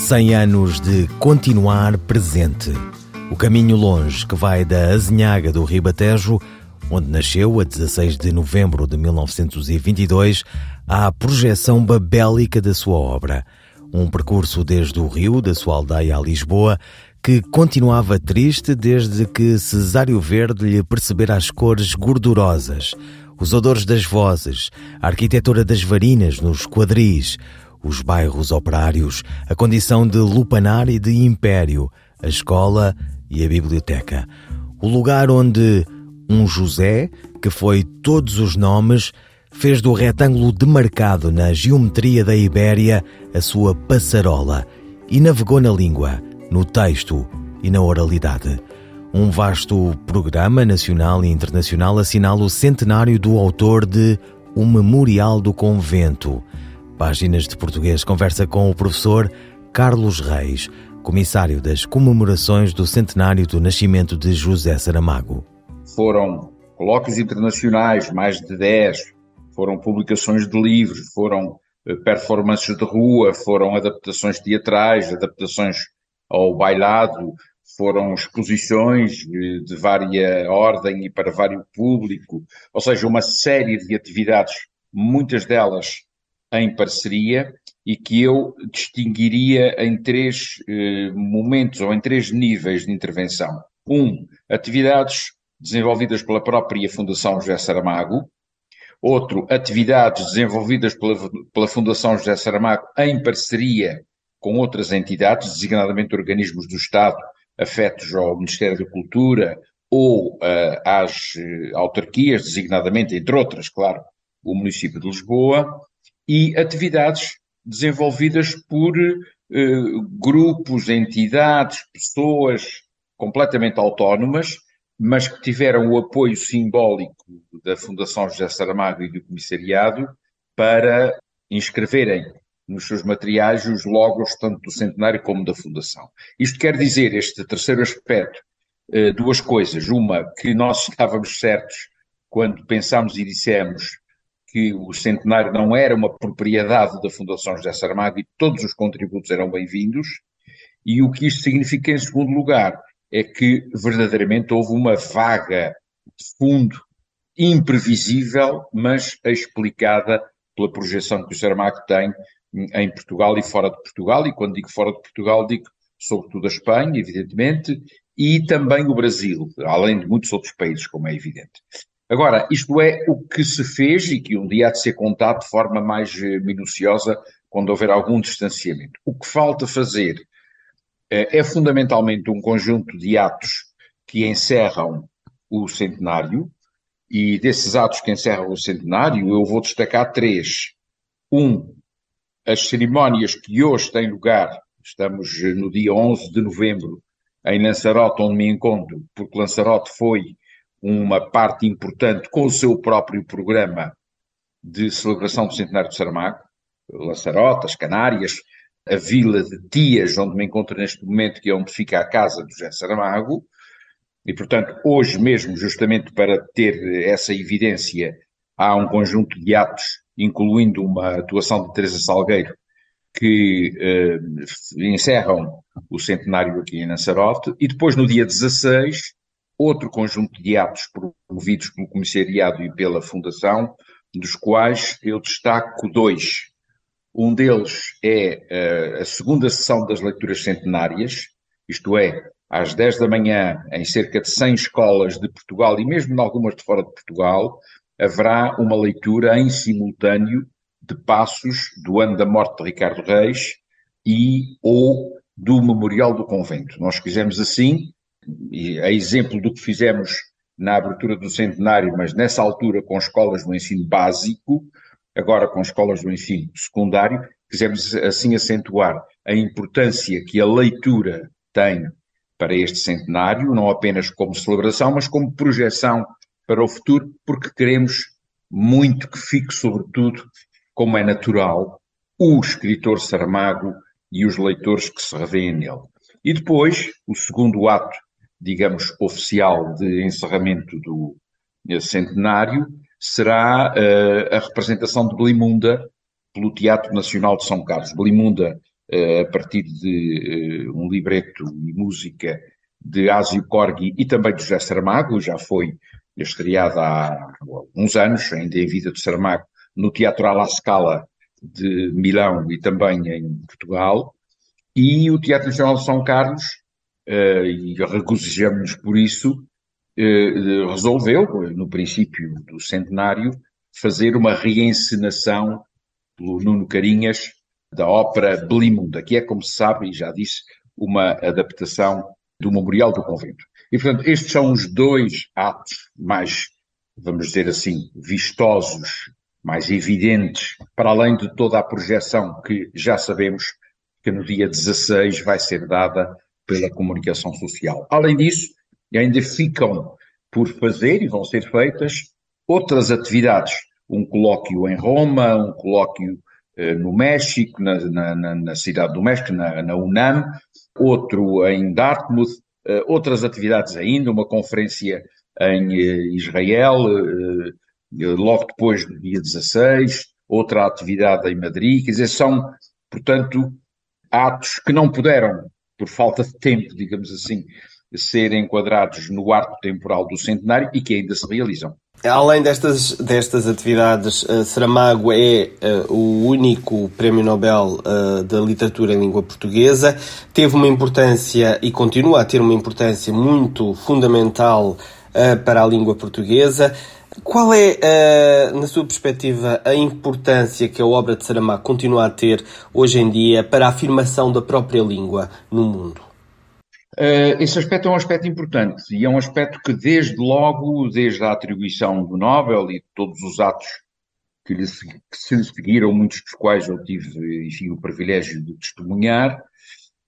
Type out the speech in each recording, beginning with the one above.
100 anos de continuar presente. O caminho longe que vai da Azinhaga do Ribatejo, onde nasceu a 16 de novembro de 1922, à projeção babélica da sua obra. Um percurso desde o Rio, da sua aldeia a Lisboa, que continuava triste desde que Cesário Verde lhe percebera as cores gordurosas, os odores das vozes, a arquitetura das varinas nos quadris, os bairros operários, a condição de lupanar e de império, a escola e a biblioteca. O lugar onde um José, que foi todos os nomes, fez do retângulo demarcado na geometria da Ibéria a sua passarola e navegou na língua, no texto e na oralidade. Um vasto programa nacional e internacional assinala o centenário do autor de O Memorial do Convento. Páginas de Português conversa com o professor Carlos Reis, comissário das comemorações do centenário do nascimento de José Saramago. Foram colóquios internacionais, mais de 10, foram publicações de livros, foram eh, performances de rua, foram adaptações teatrais, adaptações ao bailado, foram exposições de vária ordem e para vário público, ou seja, uma série de atividades, muitas delas em parceria, e que eu distinguiria em três eh, momentos ou em três níveis de intervenção. Um, atividades desenvolvidas pela própria Fundação José Saramago. Outro, atividades desenvolvidas pela, pela Fundação José Saramago em parceria com outras entidades, designadamente organismos do Estado, afetos ao Ministério da Cultura ou uh, às uh, autarquias, designadamente, entre outras, claro, o município de Lisboa, e atividades desenvolvidas por uh, grupos, entidades, pessoas completamente autónomas, mas que tiveram o apoio simbólico da Fundação José Saramago e do Comissariado para inscreverem nos seus materiais os logos tanto do centenário como da fundação. Isto quer dizer, este terceiro aspecto, eh, duas coisas. Uma, que nós estávamos certos quando pensámos e dissemos que o centenário não era uma propriedade da Fundação José Saramago e todos os contributos eram bem-vindos. E o que isto significa, em segundo lugar, é que verdadeiramente houve uma vaga de fundo imprevisível, mas explicada pela projeção que o Saramago tem em Portugal e fora de Portugal, e quando digo fora de Portugal, digo sobretudo a Espanha, evidentemente, e também o Brasil, além de muitos outros países, como é evidente. Agora, isto é o que se fez e que um dia há de ser contado de forma mais eh, minuciosa quando houver algum distanciamento. O que falta fazer é, é fundamentalmente um conjunto de atos que encerram o centenário, e desses atos que encerram o centenário, eu vou destacar três. Um, as cerimónias que hoje têm lugar, estamos no dia 11 de novembro, em Lanzarote, onde me encontro, porque Lanzarote foi uma parte importante com o seu próprio programa de celebração do centenário de Saramago, Lanzarote, as Canárias, a vila de Tias, onde me encontro neste momento, que é onde fica a casa do José Saramago, e portanto, hoje mesmo, justamente para ter essa evidência, há um conjunto de atos incluindo uma atuação de Teresa Salgueiro, que eh, encerram o centenário aqui em Lanzarote, e depois no dia 16, outro conjunto de atos promovidos pelo Comissariado e pela Fundação, dos quais eu destaco dois. Um deles é uh, a segunda sessão das leituras centenárias, isto é, às 10 da manhã, em cerca de 100 escolas de Portugal e mesmo em algumas de fora de Portugal, haverá uma leitura em simultâneo de passos do ano da morte de Ricardo Reis e ou do Memorial do Convento. Nós fizemos assim, e a exemplo do que fizemos na abertura do centenário, mas nessa altura com escolas do ensino básico, agora com escolas do ensino secundário, quisemos assim acentuar a importância que a leitura tem para este centenário, não apenas como celebração, mas como projeção para o futuro, porque queremos muito que fique, sobretudo, como é natural, o escritor Saramago e os leitores que se revêem nele. E depois, o segundo ato, digamos, oficial de encerramento do centenário, será uh, a representação de Belimunda pelo Teatro Nacional de São Carlos. Belimunda uh, a partir de uh, um libreto e música de Ásio Corgi e também de José Saramago, já foi estreada há uns anos, ainda em vida de Saramago, no Teatro alla Scala de Milão e também em Portugal, e o Teatro Nacional de São Carlos, e regozijamos-nos por isso, resolveu, no princípio do centenário, fazer uma reencenação pelo Nuno Carinhas da ópera Belimunda, que é, como se sabe, e já disse, uma adaptação do Memorial do Convento. E, portanto, estes são os dois atos mais, vamos dizer assim, vistosos, mais evidentes, para além de toda a projeção que já sabemos que no dia 16 vai ser dada pela comunicação social. Além disso, ainda ficam por fazer e vão ser feitas outras atividades. Um colóquio em Roma, um colóquio eh, no México, na, na, na, cidade do México, na, na UNAM, outro em Dartmouth, eh, outras atividades ainda, uma conferência em eh, Israel, logo depois do dia 16, outra atividade em Madrid, quer dizer, são, portanto, atos que não puderam, por falta de tempo, digamos assim, ser enquadrados no arco temporal do centenário e que ainda se realizam. Além destas, destas atividades, uh, Saramago é uh, o único Prémio Nobel uh, da Literatura em Língua Portuguesa. Teve uma importância e continua a ter uma importância muito fundamental para a língua portuguesa. Qual é, na sua perspectiva, a importância que a obra de Saramago continua a ter hoje em dia para a afirmação da própria língua no mundo? Uh, esse aspecto é um aspecto importante e é um aspecto que, desde logo, desde a atribuição do Nobel e todos os atos que, lhe, que se seguiram, muitos dos quais eu tive enfim, o privilégio de testemunhar,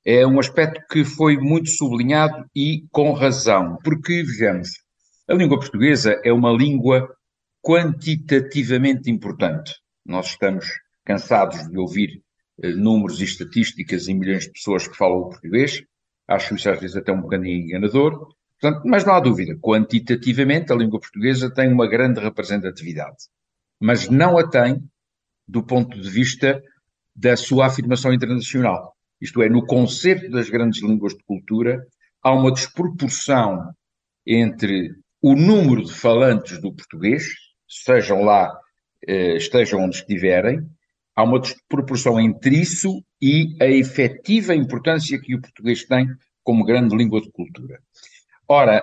é um aspecto que foi muito sublinhado e com razão, porque, vejamos, a língua portuguesa é uma língua quantitativamente importante. Nós estamos cansados de ouvir uh, números e estatísticas em milhões de pessoas que falam o português, Acho isso às vezes até um bocadinho enganador. Portanto, mas não há dúvida, quantitativamente a língua portuguesa tem uma grande representatividade, mas não a tem do ponto de vista da sua afirmação internacional. Isto é, no concerto das grandes línguas de cultura, há uma desproporção entre o número de falantes do português, sejam lá, eh, estejam onde estiverem, há uma desproporção entre isso e a efetiva importância que o português tem como grande língua de cultura. Ora,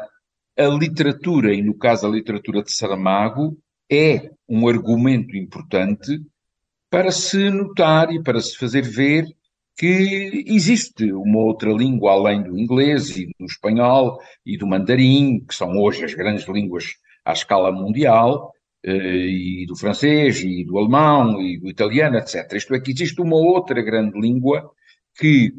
a literatura, e no caso a literatura de Saramago, é um argumento importante para se notar e para se fazer ver que existe uma outra língua além do inglês e do espanhol e do mandarim, que são hoje as grandes línguas à escala mundial, eh, e do francês, e do alemão, e do italiano, etc. Isto é que existe uma outra grande língua que,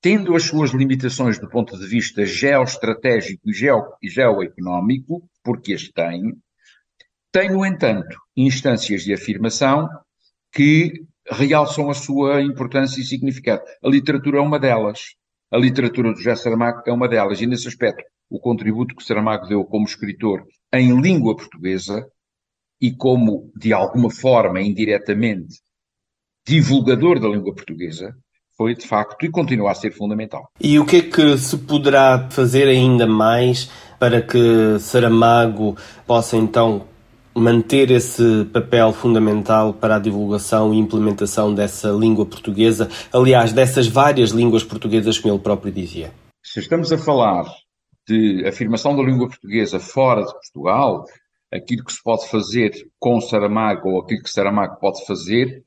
tendo as suas limitações do ponto de vista geoestratégico e, geo, e geoeconómico, porque as tem, tem, no entanto, instâncias de afirmação que realçam a sua importância e significado. A literatura é uma delas. A literatura do José Saramago é uma delas. E, nesse aspecto, o contributo que Saramago deu como escritor em língua portuguesa e como, de alguma forma, indiretamente, divulgador da língua portuguesa, foi de facto e continua a ser fundamental. E o que é que se poderá fazer ainda mais para que Saramago possa então manter esse papel fundamental para a divulgação e implementação dessa língua portuguesa, aliás, dessas várias línguas portuguesas, como ele próprio dizia? Se estamos a falar de afirmação da língua portuguesa fora de Portugal, aquilo que se pode fazer com Saramago ou aquilo que Saramago pode fazer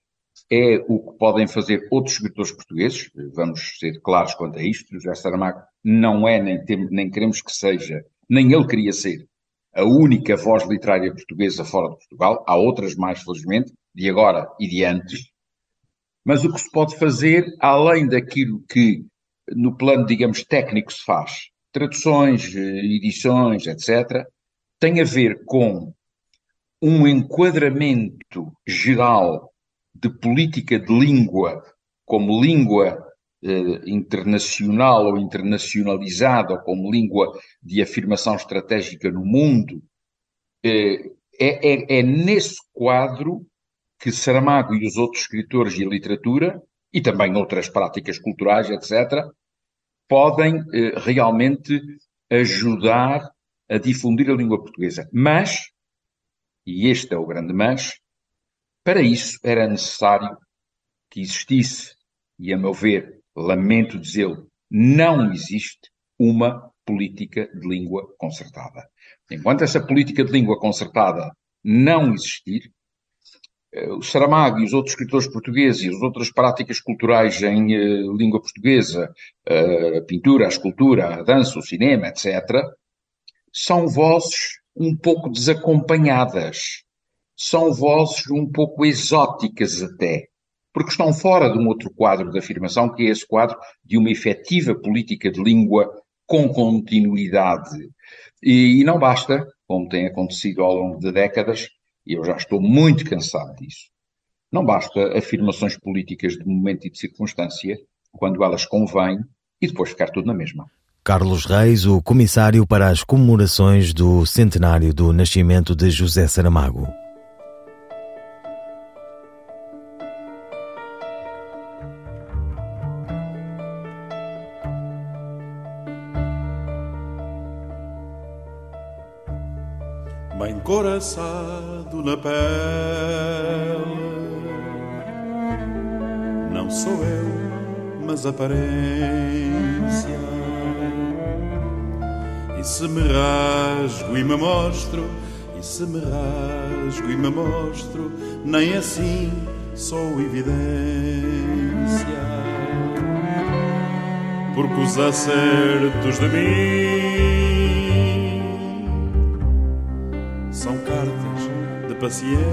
é o que podem fazer outros escritores portugueses, vamos ser claros quanto a isto, José Saramago não é, nem, tem, nem queremos que seja, nem ele queria ser, a única voz literária portuguesa fora de Portugal, há outras mais, felizmente, de agora e de antes, mas o que se pode fazer, além daquilo que no plano, digamos, técnico se faz, traduções, edições, etc., tem a ver com um enquadramento geral de política de língua como língua eh, internacional ou internacionalizada, ou como língua de afirmação estratégica no mundo, eh, é, é, é nesse quadro que Saramago e os outros escritores de literatura, e também outras práticas culturais, etc., podem eh, realmente ajudar a difundir a língua portuguesa. Mas, e este é o grande mas, para isso era necessário que existisse, e a meu ver, lamento dizê-lo, não existe uma política de língua concertada. Enquanto essa política de língua concertada não existir, eh, o Saramago e os outros escritores portugueses e as outras práticas culturais em uh, língua portuguesa, uh, a pintura, a escultura, a dança, o cinema, etc., são vozes um pouco desacompanhadas, são vozes um pouco exóticas até, porque estão fora de um outro quadro de afirmação, que é esse quadro de uma efetiva política de língua com continuidade. E, e não basta, como tem acontecido ao longo de décadas, e eu já estou muito cansado disso. Não basta afirmações políticas de momento e de circunstância, quando elas convêm, e depois ficar tudo na mesma. Carlos Reis, o comissário para as comemorações do centenário do nascimento de José Saramago. Bem coraçado na pele. Não sou eu, mas aparência. E se me rasgo e me mostro, e se me rasgo e me mostro, nem assim sou evidência. Porque os acertos de mim paciência.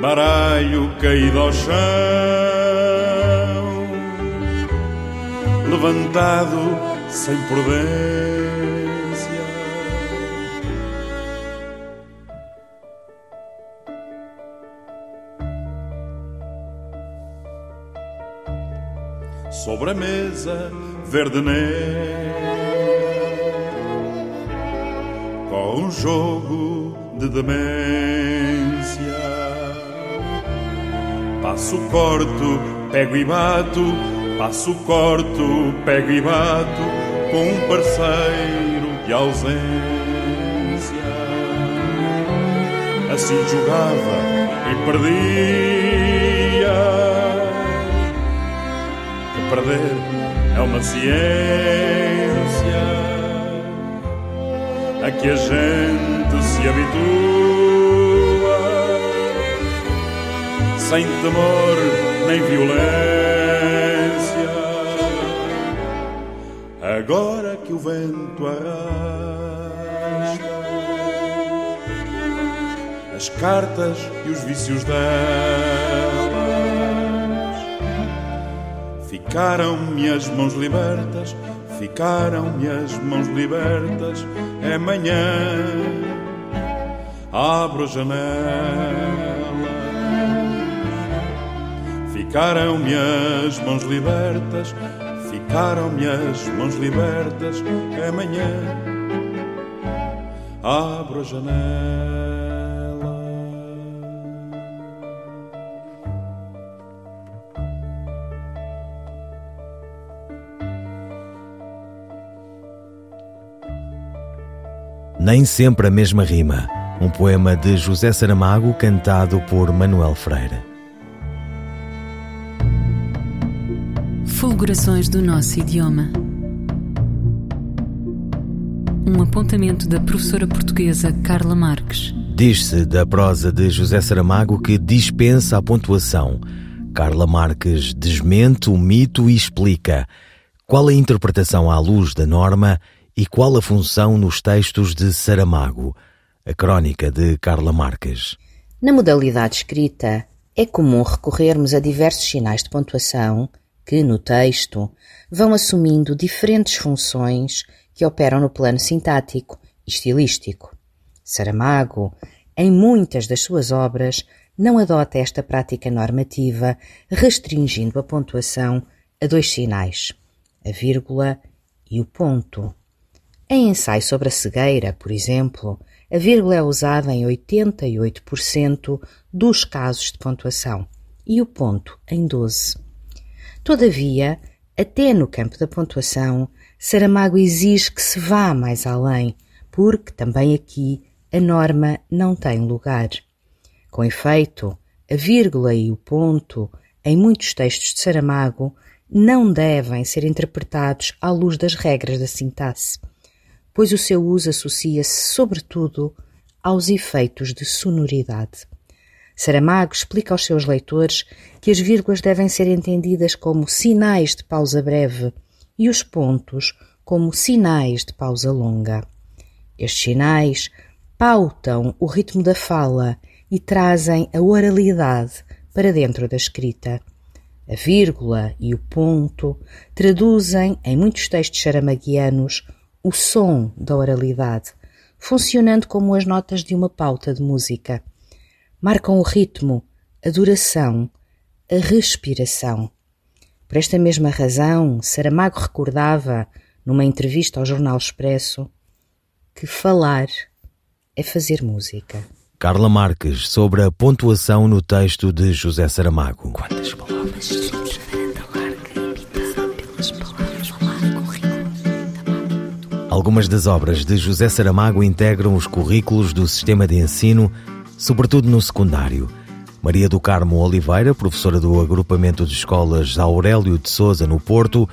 Baralho caído ao chão, levantado sem prudência. Sobre a mesa verde negra um jogo de demência. Passo, corto, pego e bato, passo, corto, pego e bato, com um parceiro de ausência. Assim jogava e perdia. Que perder é uma ciência a que a gente se habitua, sem temor nem violência. Agora que o vento arrasta as cartas e os vícios delas, ficaram-me as mãos libertas Ficaram-me as mãos libertas, é manhã, abro a janela. Ficaram-me as mãos libertas, ficaram-me as mãos libertas, é manhã, abro a janela. Nem sempre a mesma rima. Um poema de José Saramago cantado por Manuel Freire. Fulgurações do nosso idioma. Um apontamento da professora portuguesa Carla Marques. Diz-se da prosa de José Saramago que dispensa a pontuação. Carla Marques desmente o mito e explica qual a interpretação à luz da norma e qual a função nos textos de Saramago, a crónica de Carla Marques? Na modalidade escrita, é comum recorrermos a diversos sinais de pontuação que, no texto, vão assumindo diferentes funções que operam no plano sintático e estilístico. Saramago, em muitas das suas obras, não adota esta prática normativa, restringindo a pontuação a dois sinais, a vírgula e o ponto. Em ensaio sobre a cegueira, por exemplo, a vírgula é usada em 88% dos casos de pontuação e o ponto em 12. Todavia, até no campo da pontuação, Saramago exige que se vá mais além, porque também aqui a norma não tem lugar. Com efeito, a vírgula e o ponto, em muitos textos de Saramago, não devem ser interpretados à luz das regras da sintaxe, pois o seu uso associa-se, sobretudo, aos efeitos de sonoridade. Saramago explica aos seus leitores que as vírgulas devem ser entendidas como sinais de pausa breve e os pontos como sinais de pausa longa. Estes sinais pautam o ritmo da fala e trazem a oralidade para dentro da escrita. A vírgula e o ponto traduzem, em muitos textos saramaguianos, o som da oralidade, funcionando como as notas de uma pauta de música. Marcam o ritmo, a duração, a respiração. Por esta mesma razão, Saramago recordava, numa entrevista ao Jornal Expresso, que falar é fazer música. Carla Marques sobre a pontuação no texto de José Saramago. Quantas palavras? Algumas das obras de José Saramago integram os currículos do sistema de ensino, sobretudo no secundário. Maria do Carmo Oliveira, professora do agrupamento de escolas Aurélio de Souza, no Porto,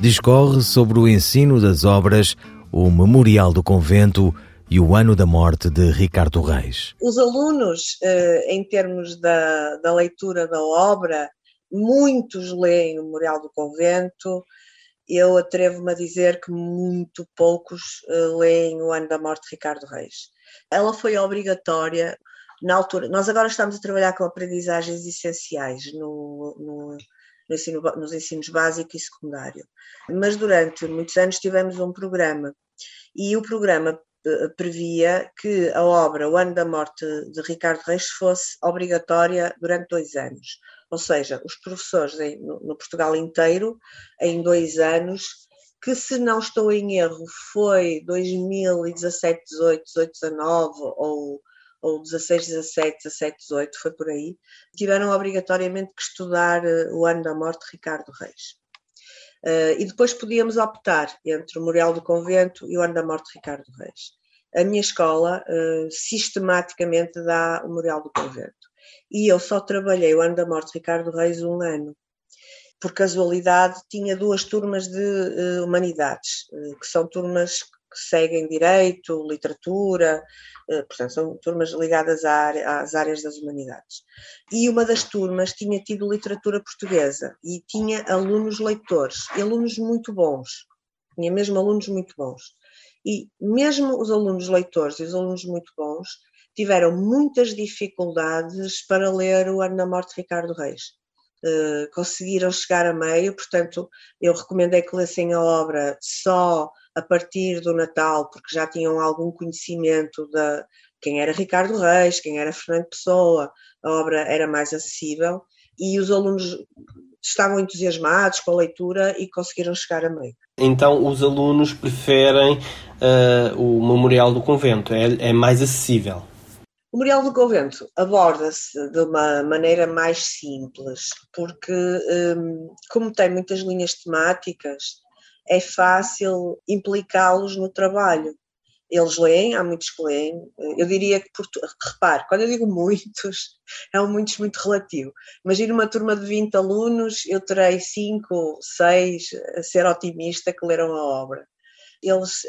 discorre sobre o ensino das obras O Memorial do Convento e o Ano da Morte de Ricardo Reis. Os alunos, eh, em termos da, da leitura da obra, muitos leem o Memorial do Convento, eu atrevo-me a dizer que muito poucos eh, leem o Ano da Morte de Ricardo Reis. Ela foi obrigatória na altura. Nós agora estamos a trabalhar com aprendizagens essenciais no, no, no ensino, nos ensinos básico e secundário, mas durante muitos anos tivemos um programa e o programa previa que a obra O Ano da Morte de Ricardo Reis fosse obrigatória durante dois anos. Ou seja, os professores no, Portugal inteiro, em dois anos, que se não estou em erro foi 2017, 18, 18, 19 ou, ou 16, 17, 17, 18, foi por aí, tiveram obrigatoriamente que estudar eh, o Ano da Morte de Ricardo Reis. Uh, e depois podíamos optar entre o Memorial do Convento e o Ano da Morte de Ricardo Reis. A minha escola uh, sistematicamente dá o Memorial do Convento. E eu só trabalhei o Ano da Morte de Ricardo Reis um ano. Por casualidade, tinha duas turmas de uh, Humanidades, que são turmas que seguem Direito, Literatura, portanto, são turmas ligadas às áreas das humanidades. E uma das turmas tinha tido literatura portuguesa e tinha alunos leitores, alunos muito bons, tinha mesmo alunos muito bons. E mesmo os alunos leitores e os alunos muito bons tiveram muitas dificuldades para ler o Ano da Morte de Ricardo Reis. Uh, conseguiram chegar a meio, portanto, eu recomendei que lessem a obra só a partir do Natal, porque já tinham algum conhecimento de quem era Ricardo Reis, quem era Fernando Pessoa, a obra era mais acessível e os alunos estavam entusiasmados com a leitura e conseguiram chegar a meio. Então, os alunos preferem uh, o Memorial do Convento, é, é mais acessível. O Memorial do Convento aborda-se de uma maneira mais simples, porque, um, como tem muitas linhas temáticas, é fácil implicá-los no trabalho. Eles leem, há muitos que leem. Eu diria que, repare, quando eu digo muitos, é um muitos muito relativo. Imagina uma turma de 20 alunos, eu terei 5, 6, a ser otimista, que leram a obra. Eles,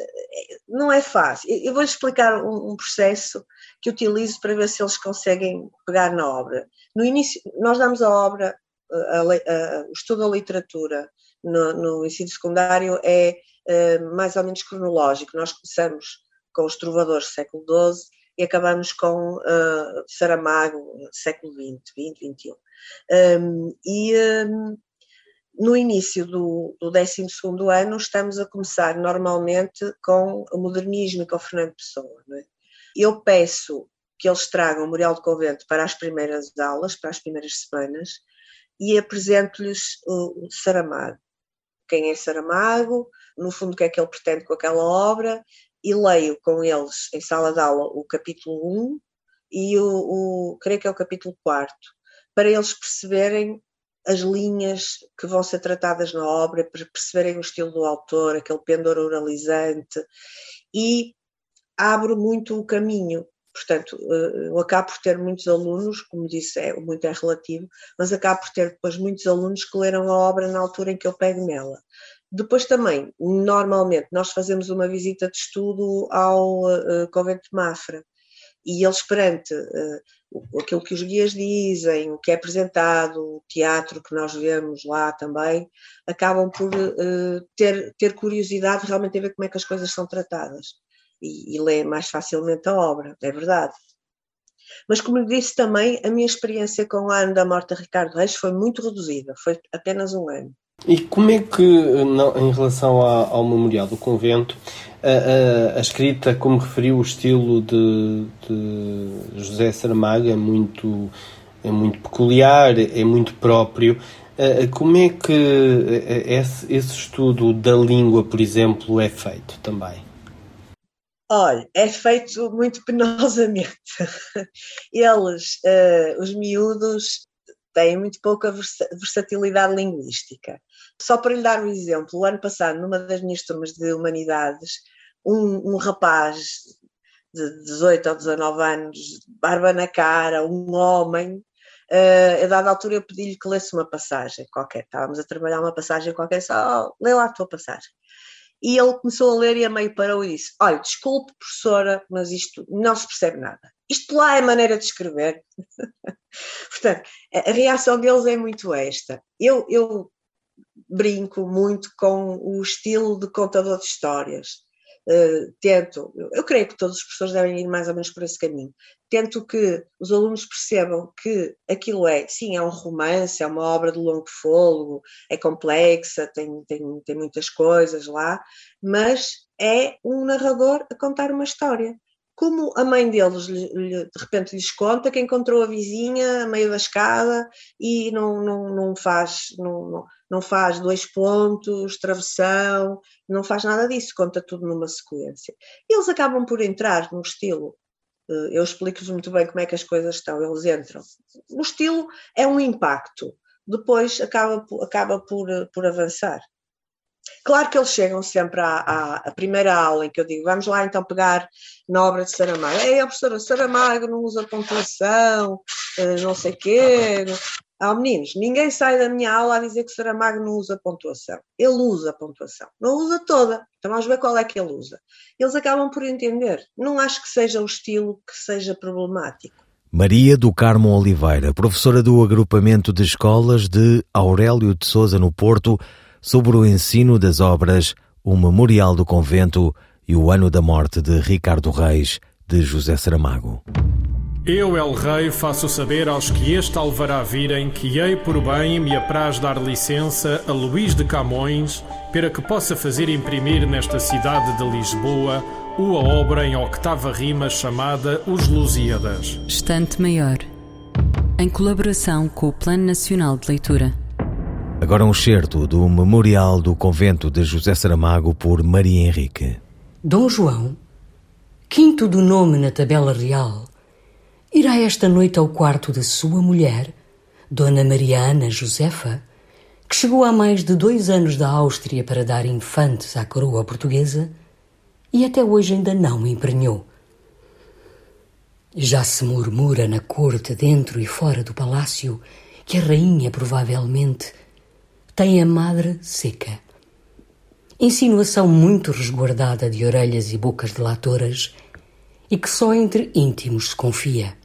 não é fácil. Eu vou explicar um, um processo que utilizo para ver se eles conseguem pegar na obra. No início, nós damos a obra, a, a, a, o estudo da literatura, no, no ensino secundário é uh, mais ou menos cronológico. Nós começamos com os trovadores do século XII e acabamos com uh, Saramago, século XX, XX, XXI. Um, e um, no início do, do 12 ano estamos a começar normalmente com o modernismo e com o Fernando Pessoa. É? Eu peço que eles tragam o Memorial do Convento para as primeiras aulas, para as primeiras semanas, e apresento-lhes o Saramago. Quem é Saramago, no fundo o que é que ele pretende com aquela obra, e leio com eles em sala de aula o capítulo 1 e o, o creio que é o capítulo 4, para eles perceberem as linhas que vão ser tratadas na obra, para perceberem o estilo do autor, aquele pendor oralizante, e abro muito o caminho. Portanto, eh, eu acabo por ter muitos alunos, como disse, é, muito é relativo, mas acabo por ter depois muitos alunos que leram a obra na altura em que eu pego nela. Depois também, normalmente, nós fazemos uma visita de estudo ao uh, Convento de Mafra e eles perante uh, aquilo que os guias dizem, o que é apresentado, o teatro que nós vemos lá também, acabam por uh, ter, ter curiosidade realmente em ver como é que as coisas são tratadas e, e ler mais facilmente a obra, é verdade. Mas, como disse também, a minha experiência com o ano da morte de Ricardo Reis foi muito reduzida, foi apenas um ano. E como é que, em relação ao Memorial do Convento, a, a, a, escrita, como referiu, o estilo de, de, José Saramago é muito, é muito peculiar, é muito próprio. Como é que esse, esse estudo da língua, por exemplo, é feito também? Olha, é feito muito penosamente. Eles, uh, os miúdos, têm muito pouca versatilidade linguística. Só para lhe dar um exemplo, o ano passado, numa das minhas turmas de humanidades, um, um rapaz de 18 ou 19 anos, barba na cara, um homem, uh, a dada altura eu pedi-lhe que lesse uma passagem qualquer. Estávamos a trabalhar uma passagem qualquer, só oh, lê lá a tua passagem. E ele começou a ler e a meio parou e disse: Olha, desculpe, professora, mas isto não se percebe nada. Isto lá é maneira de escrever. Portanto, a reação deles é muito esta. Eu, eu brinco muito com o estilo de contador de histórias. Uh, tento, eu creio que todos os professores devem ir mais ou menos por esse caminho. Tento que os alunos percebam que aquilo é, sim, é um romance, é uma obra de longo fôlego, é complexa, tem, tem, tem muitas coisas lá, mas é um narrador a contar uma história como a mãe deles de repente lhes conta que encontrou a vizinha a meio da escada e não, não, não, faz, não, não faz dois pontos, travessão, não faz nada disso, conta tudo numa sequência. Eles acabam por entrar no estilo, eh, eu explico-vos muito bem como é que as coisas estão, eles entram. No estilo é um impacto, depois acaba, acaba por, por avançar. Claro que eles chegam sempre à, à, à, primeira aula em que eu digo, vamos lá então pegar na obra de Saramago. A professora Saramago não usa pontuação, eh, não sei quê. Ah, meninos, ninguém sai da minha aula a dizer que Saramago não usa pontuação. Ele usa pontuação. Não usa toda. Então vamos ver qual é que ele usa. Eles acabam por entender. Não acho que seja o estilo que seja problemático. Maria do Carmo Oliveira, professora do agrupamento de escolas de Aurélio de Souza no Porto, sobre o ensino das obras O Memorial do Convento e o Ano da Morte de Ricardo Reis, de José Saramago. Eu, El Rei, faço saber aos que este alvará virem que hei por bem me apraz dar licença a Luís de Camões para que possa fazer imprimir nesta cidade de Lisboa uma obra em octava rima chamada Os Lusíadas. Estante Maior, em colaboração com o Plano Nacional de Leitura. Agora um certo do Memorial do Convento de José Saramago por Maria Henrique. Dom João, quinto do nome na tabela real, irá esta noite ao quarto de sua mulher, Dona Mariana Josefa, que chegou há mais de dois anos da Áustria para dar infantes à coroa portuguesa e até hoje ainda não emprenhou. Já se murmura na corte, dentro e fora do palácio, que a rainha provavelmente tem a madre seca. Insinuação muito resguardada de orelhas e bocas delatoras e que só entre íntimos se confia.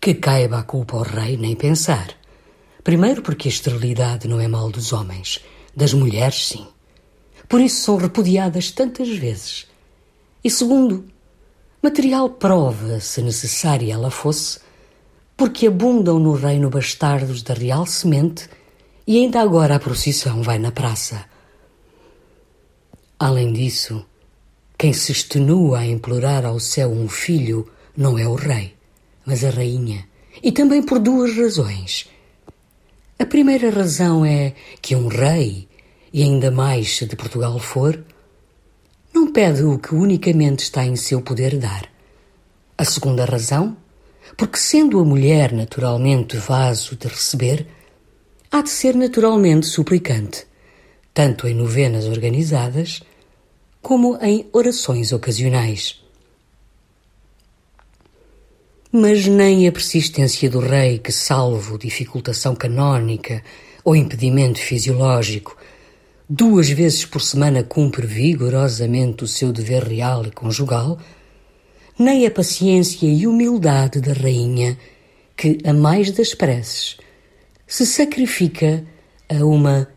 Que caiba a culpa ao rei, nem pensar. Primeiro, porque a esterilidade não é mal dos homens, das mulheres, sim. Por isso são repudiadas tantas vezes. E segundo, Material prova, se necessária ela fosse, porque abundam no reino bastardos da real semente e ainda agora a procissão vai na praça. Além disso, quem se extenua a implorar ao céu um filho não é o rei, mas a rainha, e também por duas razões. A primeira razão é que um rei, e ainda mais se de Portugal for, não pede o que unicamente está em seu poder dar. A segunda razão, porque sendo a mulher naturalmente vaso de receber, há de ser naturalmente suplicante, tanto em novenas organizadas como em orações ocasionais. Mas nem a persistência do rei, que, salvo dificultação canónica ou impedimento fisiológico, duas vezes por semana cumpre vigorosamente o seu dever real e conjugal, nem a paciência e humildade da rainha, que, a mais das preces, se sacrifica a uma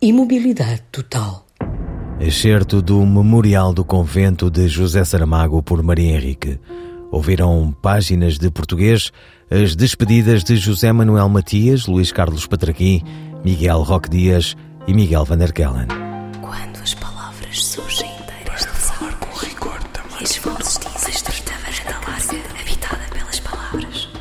imobilidade total. Excerto do Memorial do Convento de José Saramago por Maria Henrique. Ouviram páginas de português as despedidas de José Manuel Matias, Luís Carlos Patraquim, Miguel Roque Dias e Miguel Van der Kellen. Quando as palavras surgem